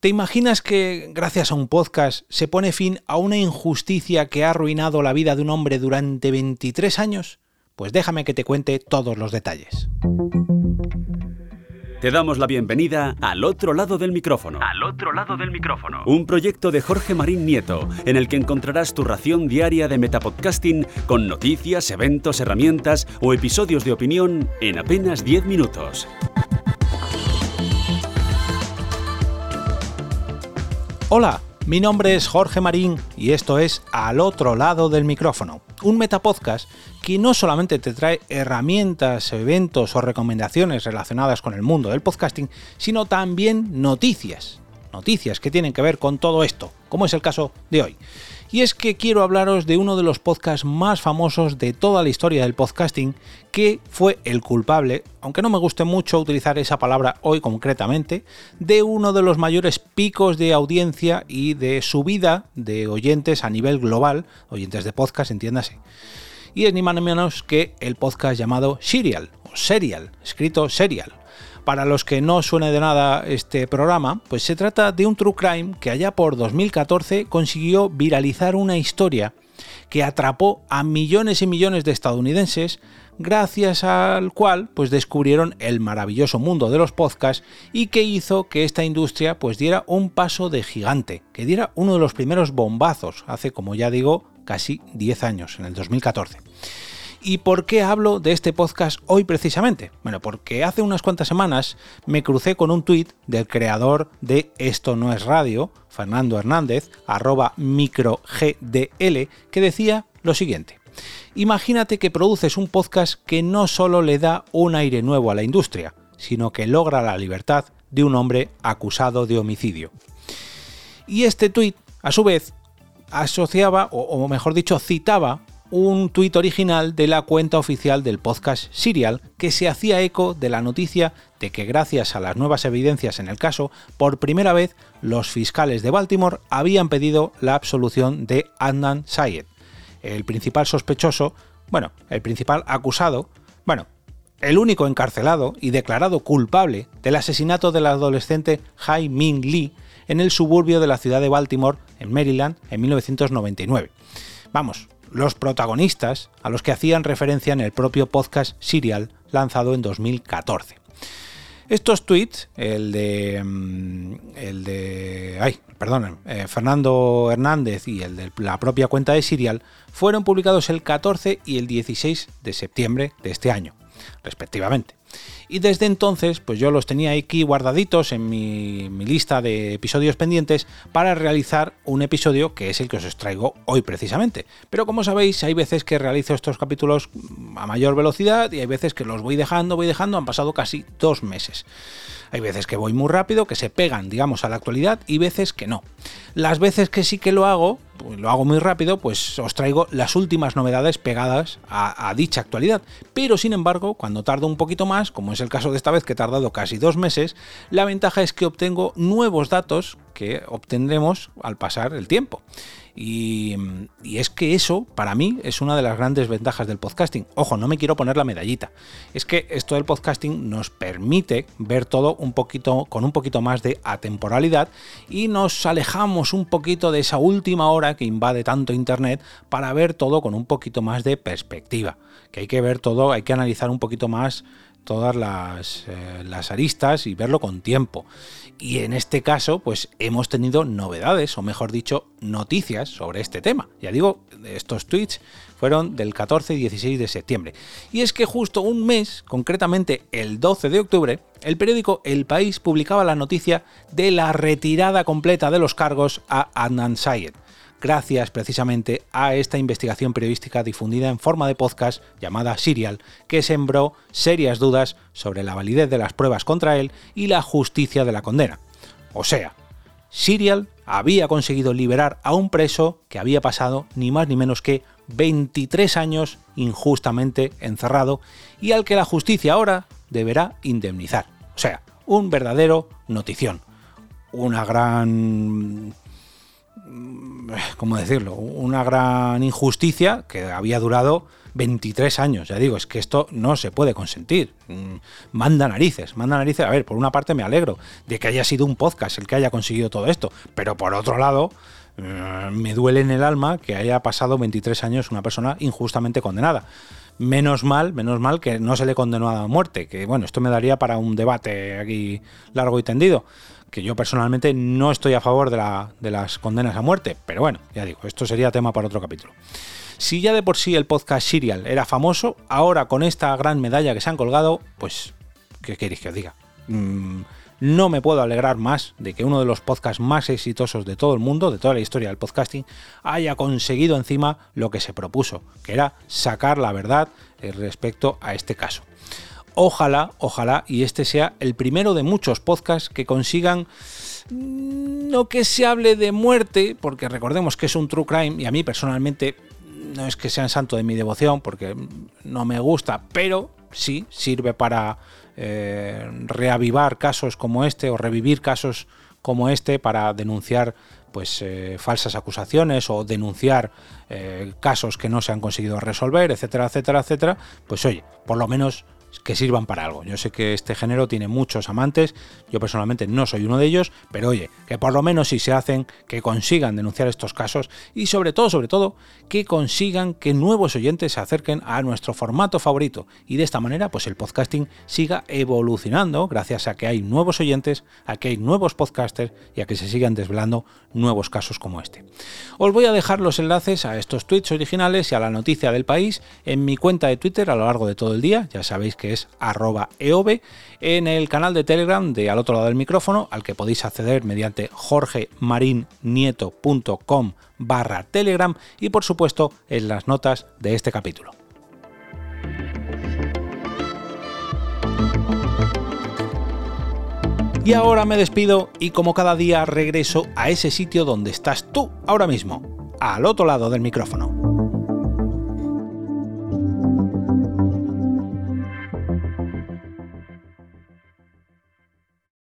¿Te imaginas que gracias a un podcast se pone fin a una injusticia que ha arruinado la vida de un hombre durante 23 años? Pues déjame que te cuente todos los detalles. Te damos la bienvenida al otro lado del micrófono. Al otro lado del micrófono. Un proyecto de Jorge Marín Nieto, en el que encontrarás tu ración diaria de metapodcasting con noticias, eventos, herramientas o episodios de opinión en apenas 10 minutos. Hola, mi nombre es Jorge Marín y esto es Al otro lado del micrófono, un metapodcast que no solamente te trae herramientas, eventos o recomendaciones relacionadas con el mundo del podcasting, sino también noticias. Noticias que tienen que ver con todo esto, como es el caso de hoy y es que quiero hablaros de uno de los podcasts más famosos de toda la historia del podcasting, que fue el culpable, aunque no me guste mucho utilizar esa palabra hoy concretamente, de uno de los mayores picos de audiencia y de subida de oyentes a nivel global, oyentes de podcast, entiéndase. Y es ni más ni menos que el podcast llamado Serial, o Serial, escrito Serial para los que no suene de nada este programa, pues se trata de un true crime que allá por 2014 consiguió viralizar una historia que atrapó a millones y millones de estadounidenses gracias al cual pues descubrieron el maravilloso mundo de los podcasts y que hizo que esta industria pues diera un paso de gigante, que diera uno de los primeros bombazos hace como ya digo casi 10 años, en el 2014. ¿Y por qué hablo de este podcast hoy precisamente? Bueno, porque hace unas cuantas semanas me crucé con un tuit del creador de Esto no es radio, Fernando Hernández, arroba microgdl, que decía lo siguiente. Imagínate que produces un podcast que no solo le da un aire nuevo a la industria, sino que logra la libertad de un hombre acusado de homicidio. Y este tuit, a su vez, asociaba, o, mejor dicho, citaba un tuit original de la cuenta oficial del podcast Serial que se hacía eco de la noticia de que gracias a las nuevas evidencias en el caso, por primera vez los fiscales de Baltimore habían pedido la absolución de Adnan Syed, el principal sospechoso, bueno, el principal acusado, bueno, el único encarcelado y declarado culpable del asesinato del adolescente Hai Ming Lee en el suburbio de la ciudad de Baltimore, en Maryland, en 1999. Vamos, los protagonistas a los que hacían referencia en el propio podcast Serial lanzado en 2014. Estos tweets, el de. Mm, el de. Ay, eh, Fernando Hernández y el de la propia cuenta de Serial, fueron publicados el 14 y el 16 de septiembre de este año, respectivamente. Y desde entonces, pues yo los tenía aquí guardaditos en mi, lista de episodios pendientes para realizar un episodio que es el que os traigo hoy precisamente. Pero como sabéis, hay veces que realizo estos capítulos a mayor velocidad y hay veces que los voy dejando, voy dejando, han pasado casi dos meses. Hay veces que voy muy rápido, que se pegan, digamos, a la actualidad y veces que no. Las veces que sí que lo hago, lo hago muy rápido, pues os traigo las últimas novedades pegadas a, a, dicha actualidad. Pero sin embargo, cuando tardo un poquito más, como es el caso de esta vez que he tardado casi dos meses, la ventaja es que obtengo nuevos datos que obtendremos al pasar el tiempo. Y, es que eso, para mí, es una de las grandes ventajas del podcasting. Ojo, no me quiero poner la medallita. Es que esto del podcasting nos permite ver todo un poquito, con un poquito más de atemporalidad y nos alejamos un poquito de esa última hora que invade tanto Internet para ver todo con un poquito más de perspectiva. Que hay que ver todo, hay que analizar un poquito más todas las, eh, las, aristas y verlo con tiempo. Y en este caso, pues hemos tenido novedades, o mejor dicho, noticias sobre este tema. Ya digo, estos tweets fueron del 14 y 16 de septiembre. Y es que justo un mes, concretamente el 12 de octubre, el periódico El País publicaba la noticia de la retirada completa de los cargos a Adnan Sayed gracias precisamente a esta investigación periodística difundida en forma de podcast llamada Serial, que sembró serias dudas sobre la validez de las pruebas contra él y la justicia de la condena. O sea, Serial había conseguido liberar a un preso que había pasado ni más ni menos que 23 años injustamente encerrado y al que la justicia ahora deberá indemnizar. O sea, un verdadero notición. Una gran ¿cómo decirlo? Una gran injusticia que había durado 23 años. Ya digo, es que esto no se puede consentir. Mm, manda narices, manda narices. A ver, por una parte me alegro de que haya sido un podcast el que haya conseguido todo esto, pero por otro lado, mm, me duele en el alma que haya pasado 23 años una persona injustamente condenada. Menos mal, menos mal que no se le condenó a muerte, que bueno, esto me daría para un debate aquí largo y tendido, que yo personalmente no estoy a favor de, la, de las condenas a muerte, pero bueno, ya digo, esto sería tema para otro capítulo. Si ya de por sí el podcast Serial era famoso, ahora con esta gran medalla que se han colgado, pues, ¿qué queréis que os diga? Mm, no me puedo alegrar más de que uno de los podcasts más exitosos de todo el mundo, de toda la historia del podcasting, haya conseguido encima lo que se propuso, que era sacar la verdad eh, respecto a este caso. Ojalá, ojalá, y este sea el primero de muchos podcasts que consigan mm, no que se hable de muerte, porque recordemos que es un true crime y a mí personalmente no es que sean santo de mi devoción, porque no me gusta, pero sí sirve para eh, reavivar casos como este o revivir casos como este para denunciar pues eh, falsas acusaciones o denunciar eh, casos que no se han conseguido resolver, etcétera, etcétera, etcétera, pues oye, por lo menos que sirvan para algo. Yo sé que este género tiene muchos amantes, yo personalmente no soy uno de ellos, pero oye, que por lo menos si se hacen, que consigan denunciar estos casos y sobre todo, sobre todo, que consigan que nuevos oyentes se acerquen a nuestro formato favorito y de esta manera pues el podcasting siga evolucionando gracias a que hay nuevos oyentes, a que hay nuevos podcasters y a que se sigan desvelando nuevos casos como este. Os voy a dejar los enlaces a estos tweets originales y a la noticia del país en mi cuenta de Twitter a lo largo de todo el día, ya sabéis que es arroba eov, en el canal de Telegram de al otro lado del micrófono, al que podéis acceder mediante jorgemarinieto.com barra Telegram y por supuesto en las notas de este capítulo. Y ahora me despido y como cada día regreso a ese sitio donde estás tú ahora mismo, al otro lado del micrófono.